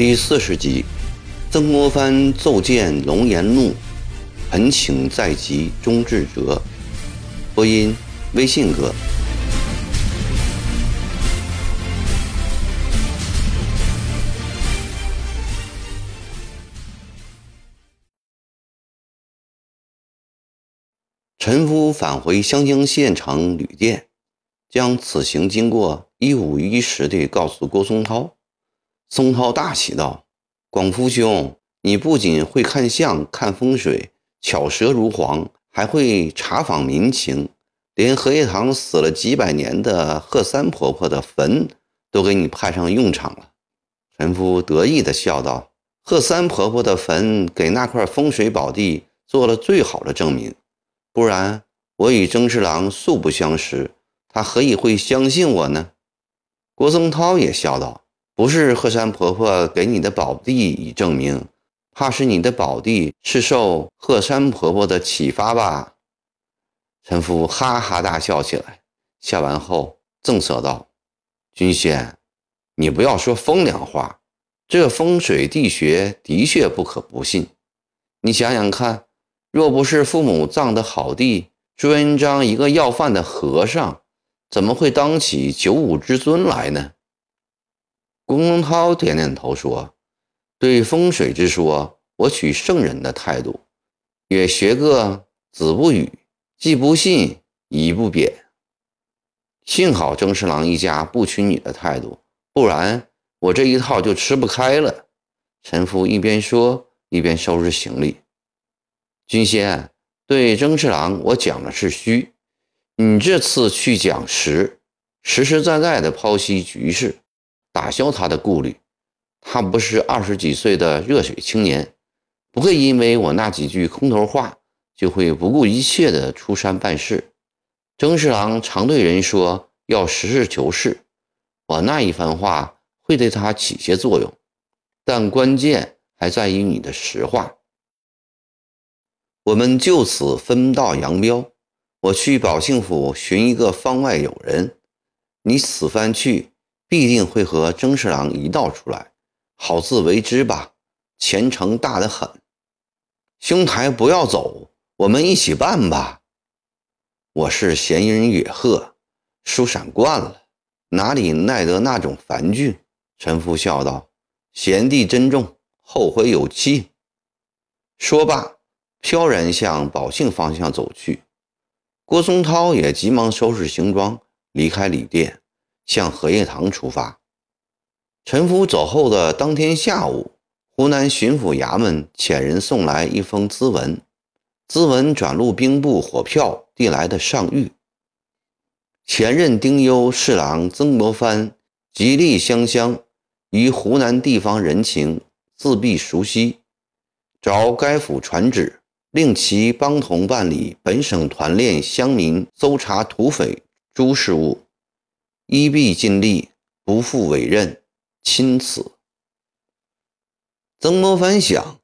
第四十集，曾国藩奏见龙颜怒，恳请在即终至折。播音：微信哥。陈夫返回湘江县城旅店，将此行经过一五一十地告诉郭松涛。松涛大喜道：“广福兄，你不仅会看相、看风水，巧舌如簧，还会查访民情，连荷叶塘死了几百年的贺三婆婆的坟都给你派上用场了。”陈夫得意地笑道：“贺三婆婆的坟给那块风水宝地做了最好的证明，不然我与曾侍郎素不相识，他何以会相信我呢？”郭松涛也笑道。不是鹤山婆婆给你的宝地以证明，怕是你的宝地是受鹤山婆婆的启发吧？陈夫哈哈大笑起来，笑完后正色道：“君仙，你不要说风凉话，这风水地学的确不可不信。你想想看，若不是父母葬的好地，朱元璋一个要饭的和尚，怎么会当起九五之尊来呢？”龚龙涛点点头说：“对风水之说，我取圣人的态度，也学个子不语，既不信，亦不贬。幸好曾侍郎一家不取你的态度，不然我这一套就吃不开了。”陈夫一边说，一边收拾行李。君仙，对曾侍郎，我讲的是虚，你这次去讲实，实实在在的剖析局势。打消他的顾虑，他不是二十几岁的热血青年，不会因为我那几句空头话就会不顾一切的出山办事。曾侍郎常对人说要实事求是，我那一番话会对他起些作用，但关键还在于你的实话。我们就此分道扬镳，我去宝庆府寻一个方外友人，你此番去。必定会和曾侍郎一道出来，好自为之吧。前程大得很，兄台不要走，我们一起办吧。我是闲人野鹤，疏闪惯了，哪里耐得那种烦峻？陈父笑道：“贤弟珍重，后会有期。”说罢，飘然向宝庆方向走去。郭松涛也急忙收拾行装，离开旅店。向荷叶塘出发。陈福走后的当天下午，湖南巡抚衙门遣人送来一封咨文，咨文转入兵部火票递来的上谕。前任丁忧侍郎曾国藩极力相乡，于湖南地方人情自必熟悉，着该府传旨，令其帮同办理本省团练乡民搜查土匪诸事务。一必尽力，不负委任，钦此。曾国藩想，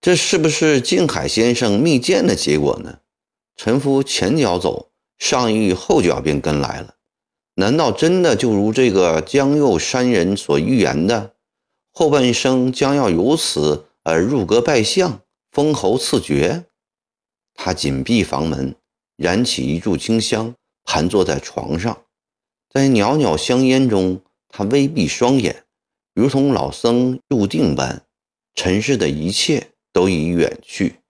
这是不是靖海先生密谏的结果呢？臣夫前脚走，上谕后脚便跟来了。难道真的就如这个江右山人所预言的，后半生将要由此而入阁拜相，封侯赐爵？他紧闭房门，燃起一炷清香，盘坐在床上。在袅袅香烟中，他微闭双眼，如同老僧入定般，尘世的一切都已远去，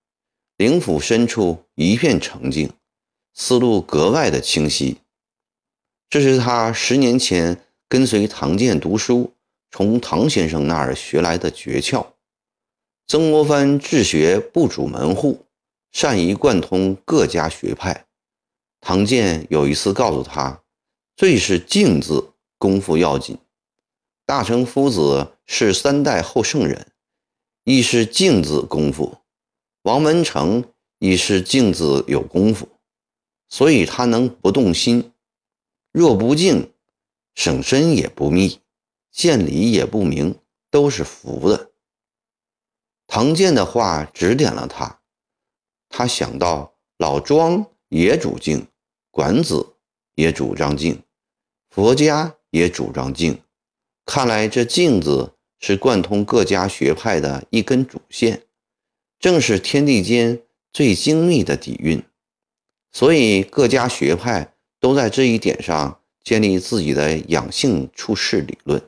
灵府深处一片澄净，思路格外的清晰。这是他十年前跟随唐建读书，从唐先生那儿学来的诀窍。曾国藩治学不主门户，善于贯通各家学派。唐建有一次告诉他。最是静字功夫要紧，大成夫子是三代后圣人，亦是静字功夫；王文成亦是静字有功夫，所以他能不动心。若不静，省身也不密，见理也不明，都是浮的。唐建的话指点了他，他想到老庄也主静，管子也主张静。佛家也主张静，看来这“静”字是贯通各家学派的一根主线，正是天地间最精密的底蕴。所以各家学派都在这一点上建立自己的养性处世理论。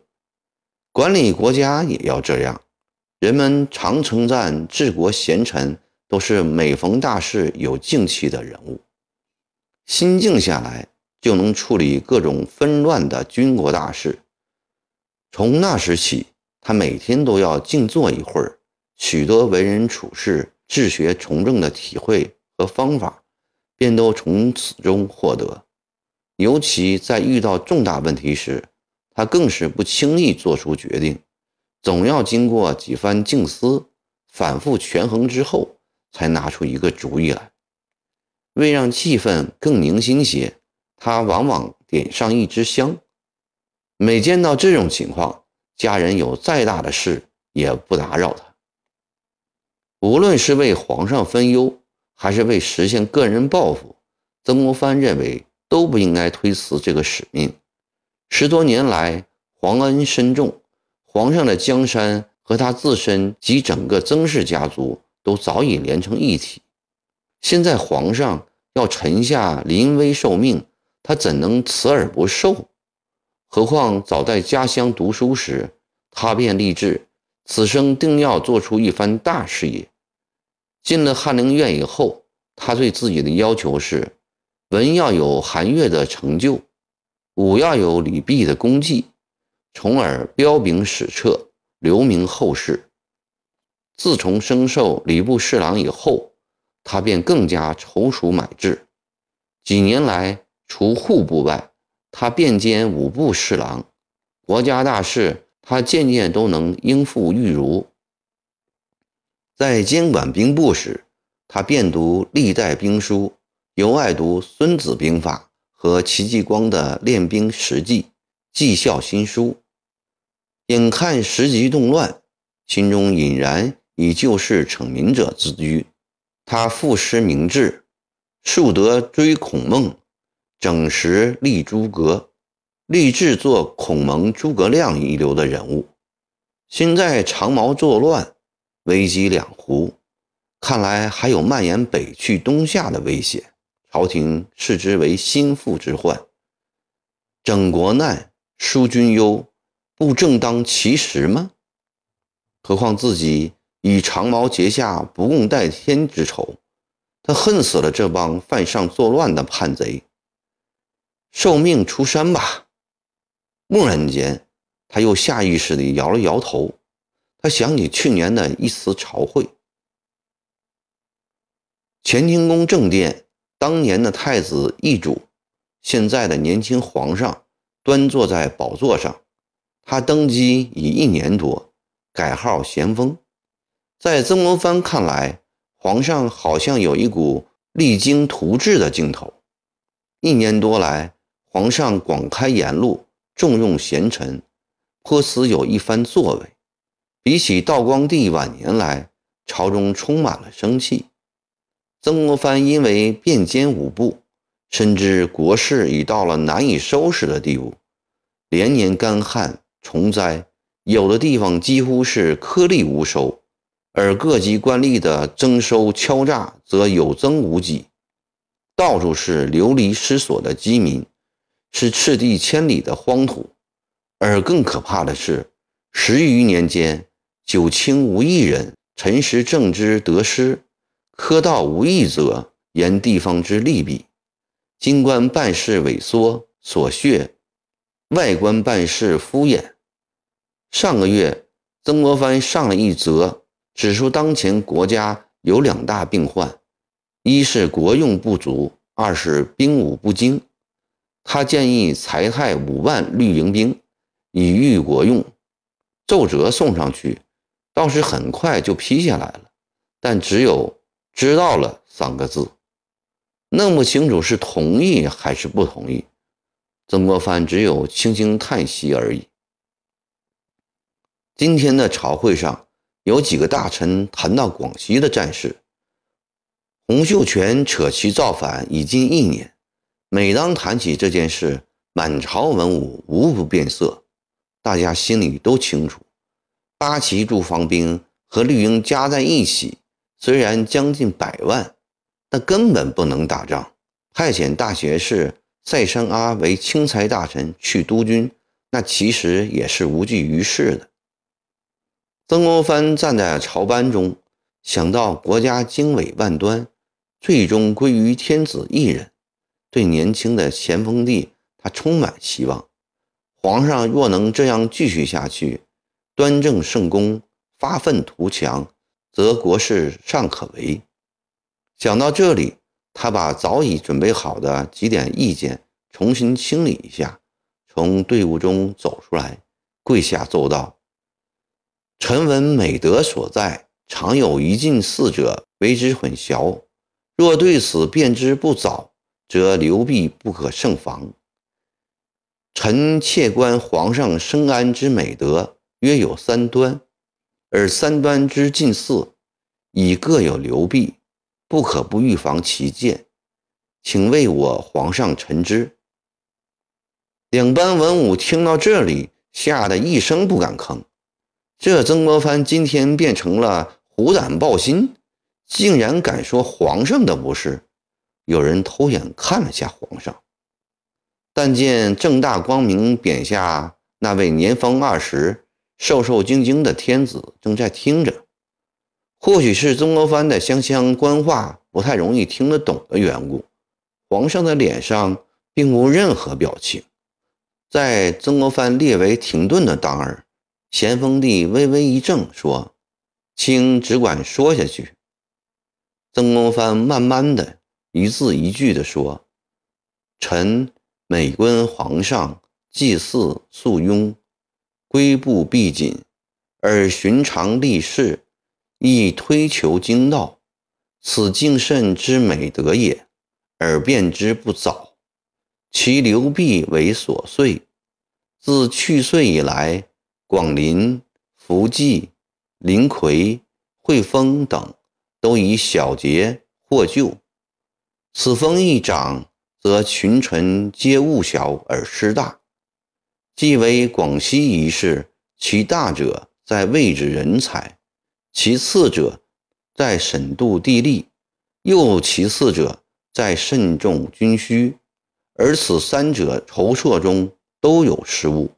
管理国家也要这样。人们常称赞治国贤臣都是每逢大事有静气的人物，心静下来就能处理各种纷乱的军国大事。从那时起，他每天都要静坐一会儿，许多为人处事、治学从政的体会和方法，便都从此中获得。尤其在遇到重大问题时，他更是不轻易做出决定。总要经过几番静思、反复权衡之后，才拿出一个主意来。为让气氛更凝心些，他往往点上一支香。每见到这种情况，家人有再大的事也不打扰他。无论是为皇上分忧，还是为实现个人抱负，曾国藩认为都不应该推辞这个使命。十多年来，皇恩深重。皇上的江山和他自身及整个曾氏家族都早已连成一体。现在皇上要臣下临危受命，他怎能辞而不受？何况早在家乡读书时，他便立志此生定要做出一番大事业。进了翰林院以后，他对自己的要求是：文要有韩愈的成就，武要有李泌的功绩。从而彪炳史册，留名后世。自从升授礼部侍郎以后，他便更加踌躇满志。几年来，除户部外，他便兼五部侍郎，国家大事他件件都能应付御如。在监管兵部时，他遍读历代兵书，尤爱读《孙子兵法》和戚继光的《练兵实记》《绩效新书》。眼看时局动乱，心中隐然以救世惩民者自居。他赋诗明志，树德追孔孟，整时立诸葛，立志做孔蒙诸葛亮一流的人物。现在长毛作乱，危机两湖，看来还有蔓延北去东下的危险。朝廷视之为心腹之患，整国难，疏军忧。不正当其时吗？何况自己以长毛结下不共戴天之仇，他恨死了这帮犯上作乱的叛贼。受命出山吧。蓦然间，他又下意识地摇了摇头。他想起去年的一次朝会，乾清宫正殿，当年的太子易主，现在的年轻皇上，端坐在宝座上。他登基已一年多，改号咸丰。在曾国藩看来，皇上好像有一股励精图治的劲头。一年多来，皇上广开言路，重用贤臣，颇似有一番作为。比起道光帝晚年来，朝中充满了生气。曾国藩因为变奸五部，深知国事已到了难以收拾的地步，连年干旱。虫灾，有的地方几乎是颗粒无收，而各级官吏的征收敲诈则有增无减，到处是流离失所的饥民，是赤地千里的荒土。而更可怕的是，十余年间，九卿无一人，陈时政之得失，科道无一则言地方之利弊，京官办事萎缩琐屑，外官办事敷衍。上个月，曾国藩上了一则，指出当前国家有两大病患：一是国用不足，二是兵武不精。他建议裁汰五万绿营兵，以御国用。奏折送上去，倒是很快就批下来了，但只有“知道了”三个字，弄不清楚是同意还是不同意。曾国藩只有轻轻叹息而已。今天的朝会上，有几个大臣谈到广西的战事。洪秀全扯旗造反已近一年，每当谈起这件事，满朝文武无不变色。大家心里都清楚，八旗驻防兵和绿营加在一起，虽然将近百万，但根本不能打仗。派遣大学士塞山阿为钦差大臣去督军，那其实也是无济于事的。曾国藩站在朝班中，想到国家经纬万端，最终归于天子一人，对年轻的咸丰帝，他充满希望。皇上若能这样继续下去，端正圣功，发愤图强，则国事尚可为。想到这里，他把早已准备好的几点意见重新清理一下，从队伍中走出来，跪下奏道：“臣闻美德所在，常有一进四者为之混淆。若对此辨之不早，则流弊不可胜防。”臣窃观皇上生安之美德，约有三端，而三端之近似，已各有流弊，不可不预防其见，请为我皇上陈之。两班文武听到这里，吓得一声不敢吭。这曾国藩今天变成了虎胆豹心，竟然敢说皇上的不是。有人偷眼看了下皇上。但见正大光明匾下那位年方二十、瘦瘦精精的天子正在听着，或许是曾国藩的湘乡官话不太容易听得懂的缘故，皇上的脸上并无任何表情。在曾国藩列为停顿的当儿，咸丰帝微微一怔，说：“卿只管说下去。”曾国藩慢慢的一字一句地说：“臣。”每观皇上祭祀肃雍，规步必谨，而寻常立事，亦推求经道，此敬慎之美德也。而变之不早，其流弊为琐碎。自去岁以来，广陵、福记、临魁、汇丰等，都以小节获救。此风一长。则群臣皆误小而失大，既为广西一事，其大者在位置人才，其次者在审度地利，又其次者在慎重军需，而此三者筹措中都有失误。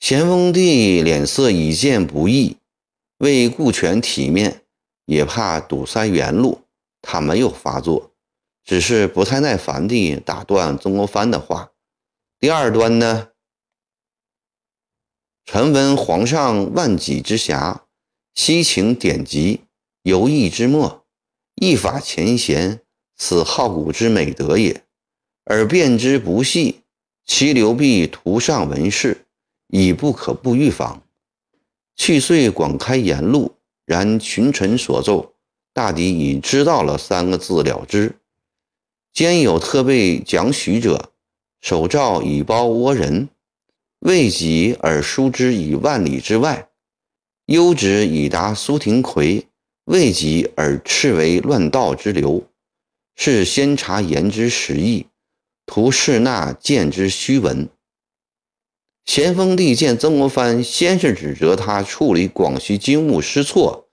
咸丰帝脸色已见不易，为顾全体面，也怕堵塞原路，他没有发作。只是不太耐烦地打断曾国藩的话。第二端呢？臣闻皇上万几之暇，悉请典籍，游艺之末，一法前贤，此好古之美德也。而辨之不细，其流弊图上文饰，已不可不预防。去岁广开言路，然群臣所奏，大抵已知道了三个字了之。兼有特备讲许者，手诏以包倭人，未及而疏之以万里之外；优之以达苏廷魁，未及而斥为乱道之流。是先察言之实意，图示纳见之虚文。咸丰帝见曾国藩先是指责他处理广西军务失措，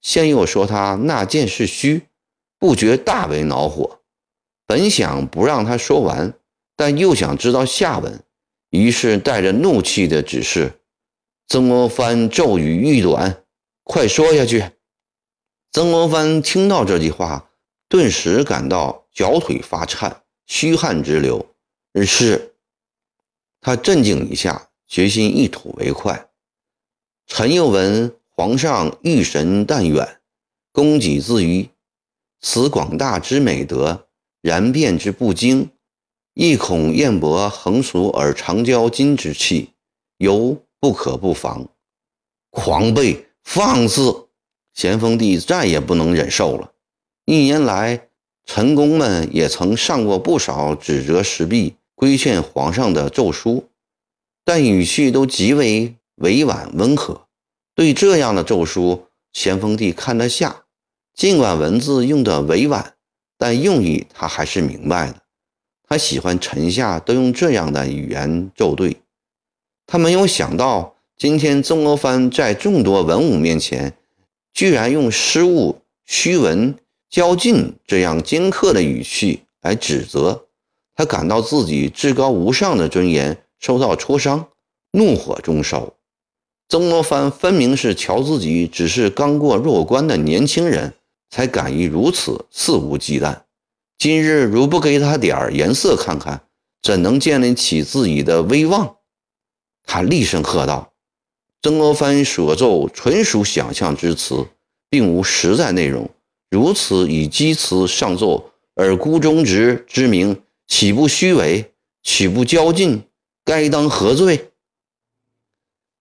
现又说他纳谏是虚，不觉大为恼火。本想不让他说完，但又想知道下文，于是带着怒气的指示曾国藩骤语欲短，快说下去。曾国藩听到这句话，顿时感到脚腿发颤，虚汗直流。是，他镇静一下，决心一吐为快。陈又文皇上遇神但远，恭己自于此广大之美德。然变之不精，亦恐燕伯横俗而长交金之气，犹不可不防。狂悖放肆！咸丰帝再也不能忍受了。一年来，臣工们也曾上过不少指责时弊、规劝皇上的奏书，但语气都极为委婉温和。对这样的奏书，咸丰帝看得下，尽管文字用的委婉。但用意他还是明白的，他喜欢臣下都用这样的语言奏对。他没有想到今天曾国藩在众多文武面前，居然用失误、虚文、骄进这样尖刻的语气来指责他，感到自己至高无上的尊严受到挫伤，怒火中烧。曾国藩分明是瞧自己只是刚过弱关的年轻人，才敢于如此肆无忌惮。今日如不给他点颜色看看，怎能建立起自己的威望？他厉声喝道：“曾国藩所奏纯属想象之词，并无实在内容。如此以讥词上奏，而孤忠直之名，岂不虚伪？岂不骄进？该当何罪？”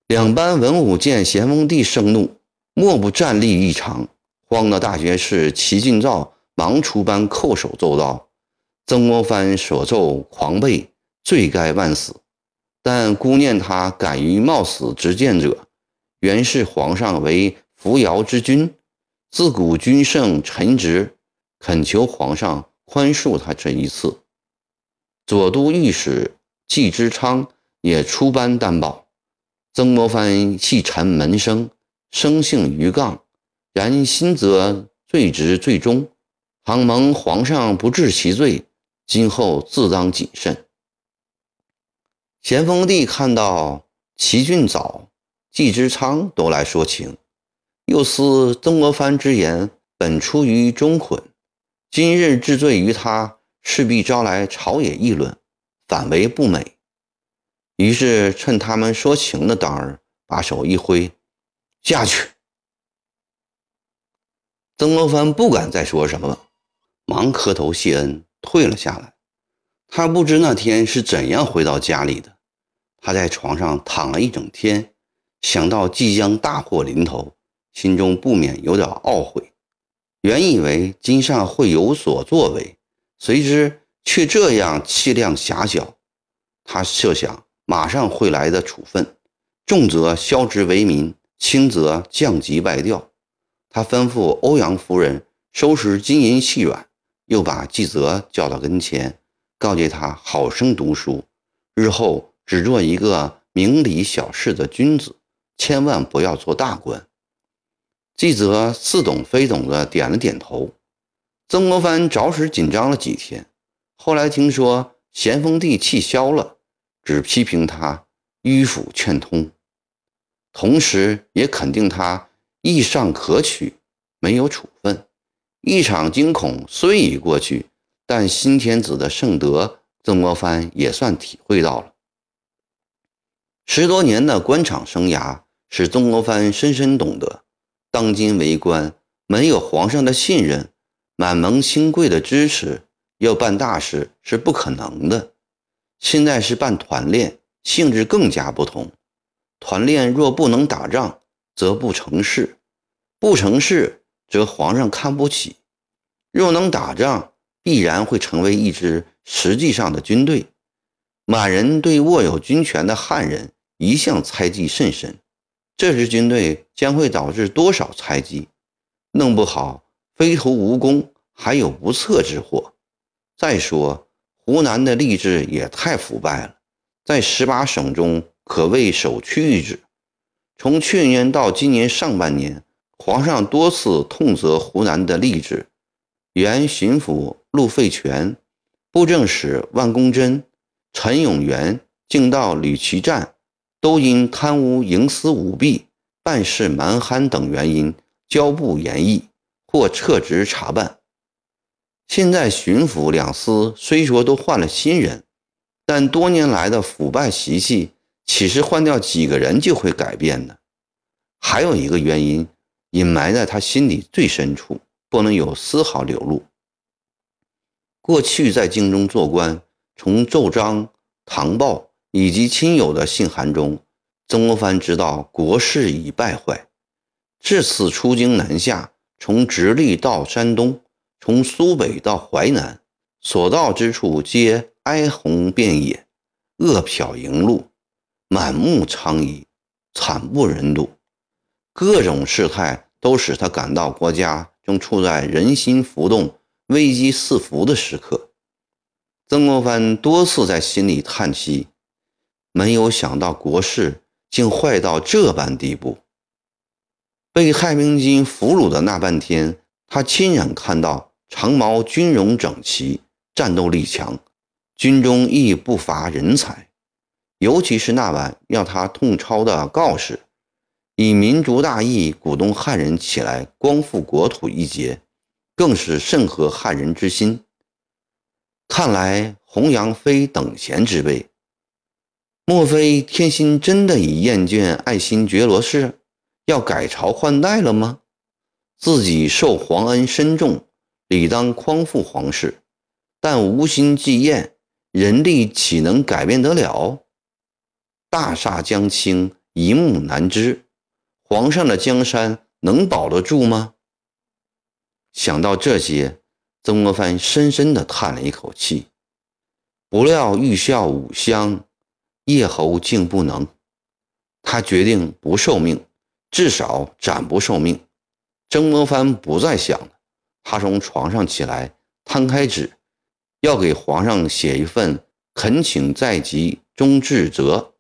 两班文武见咸丰帝盛怒，莫不站立异常。慌的大学士齐敬造忙出班叩首奏道：“曾国藩所奏狂悖，罪该万死。但孤念他敢于冒死直谏者，原是皇上为扶摇之君，自古君圣臣直，恳求皇上宽恕他这一次。”左都御史季之昌也出班担保。曾国藩系臣门生，生性愚杠，然心则最直最忠。倘蒙皇上不治其罪，今后自当谨慎。咸丰帝看到齐俊藻、季之昌都来说情，又思曾国藩之言本出于忠捆，今日治罪于他，势必招来朝野议论，反为不美。于是趁他们说情的当儿，把手一挥，下去。曾国藩不敢再说什么了，忙磕头谢恩，退了下来。他不知那天是怎样回到家里的。他在床上躺了一整天，想到即将大祸临头，心中不免有点懊悔。原以为今上会有所作为，谁知却这样气量狭小。他设想。马上会来的处分，重则削职为民，轻则降级外调。他吩咐欧阳夫人收拾金银细软，又把纪泽叫到跟前，告诫他好生读书，日后只做一个明理小事的君子，千万不要做大官。纪泽似懂非懂的点了点头。曾国藩着实紧张了几天，后来听说咸丰帝气消了。只批评他迂腐劝通，同时也肯定他意尚可取，没有处分。一场惊恐虽已过去，但新天子的圣德，曾国藩也算体会到了。十多年的官场生涯，使曾国藩深深懂得，当今为官，没有皇上的信任，满蒙亲贵的支持，要办大事是不可能的。现在是办团练，性质更加不同。团练若不能打仗，则不成事；不成事，则皇上看不起；若能打仗，必然会成为一支实际上的军队。满人对握有军权的汉人一向猜忌甚深，这支军队将会导致多少猜忌？弄不好，非图无功，还有不测之祸。再说。湖南的吏治也太腐败了，在十八省中可谓首屈一指。从去年到今年上半年，皇上多次痛责湖南的吏治，原巡抚陆费全、布政使万公真、陈永元、敬道吕其湛，都因贪污、营私舞弊、办事蛮憨等原因交部严议，或撤职查办。现在巡抚两司虽说都换了新人，但多年来的腐败习气，岂是换掉几个人就会改变的？还有一个原因隐埋在他心里最深处，不能有丝毫流露。过去在京中做官，从奏章、唐报以及亲友的信函中，曾国藩知道国势已败坏。这次出京南下，从直隶到山东。从苏北到淮南，所到之处皆哀鸿遍野，恶殍盈路，满目疮痍，惨不忍睹。各种事态都使他感到国家正处在人心浮动、危机四伏的时刻。曾国藩多次在心里叹息：没有想到国事竟坏到这般地步。被汉明军俘虏的那半天，他亲眼看到长毛军容整齐，战斗力强，军中亦不乏人才。尤其是那晚要他痛抄的告示，以民族大义鼓动汉人起来光复国土一节，更是甚合汉人之心。看来弘阳非等闲之辈。莫非天心真的已厌倦爱新觉罗氏，要改朝换代了吗？自己受皇恩深重，理当匡复皇室，但无心继厌，人力岂能改变得了？大厦将倾，一目难支，皇上的江山能保得住吗？想到这些，曾国藩深深地叹了一口气。不料欲效五乡。叶侯竟不能，他决定不受命，至少暂不受命。曾国藩不再想了，他从床上起来，摊开纸，要给皇上写一份恳请在即中致折。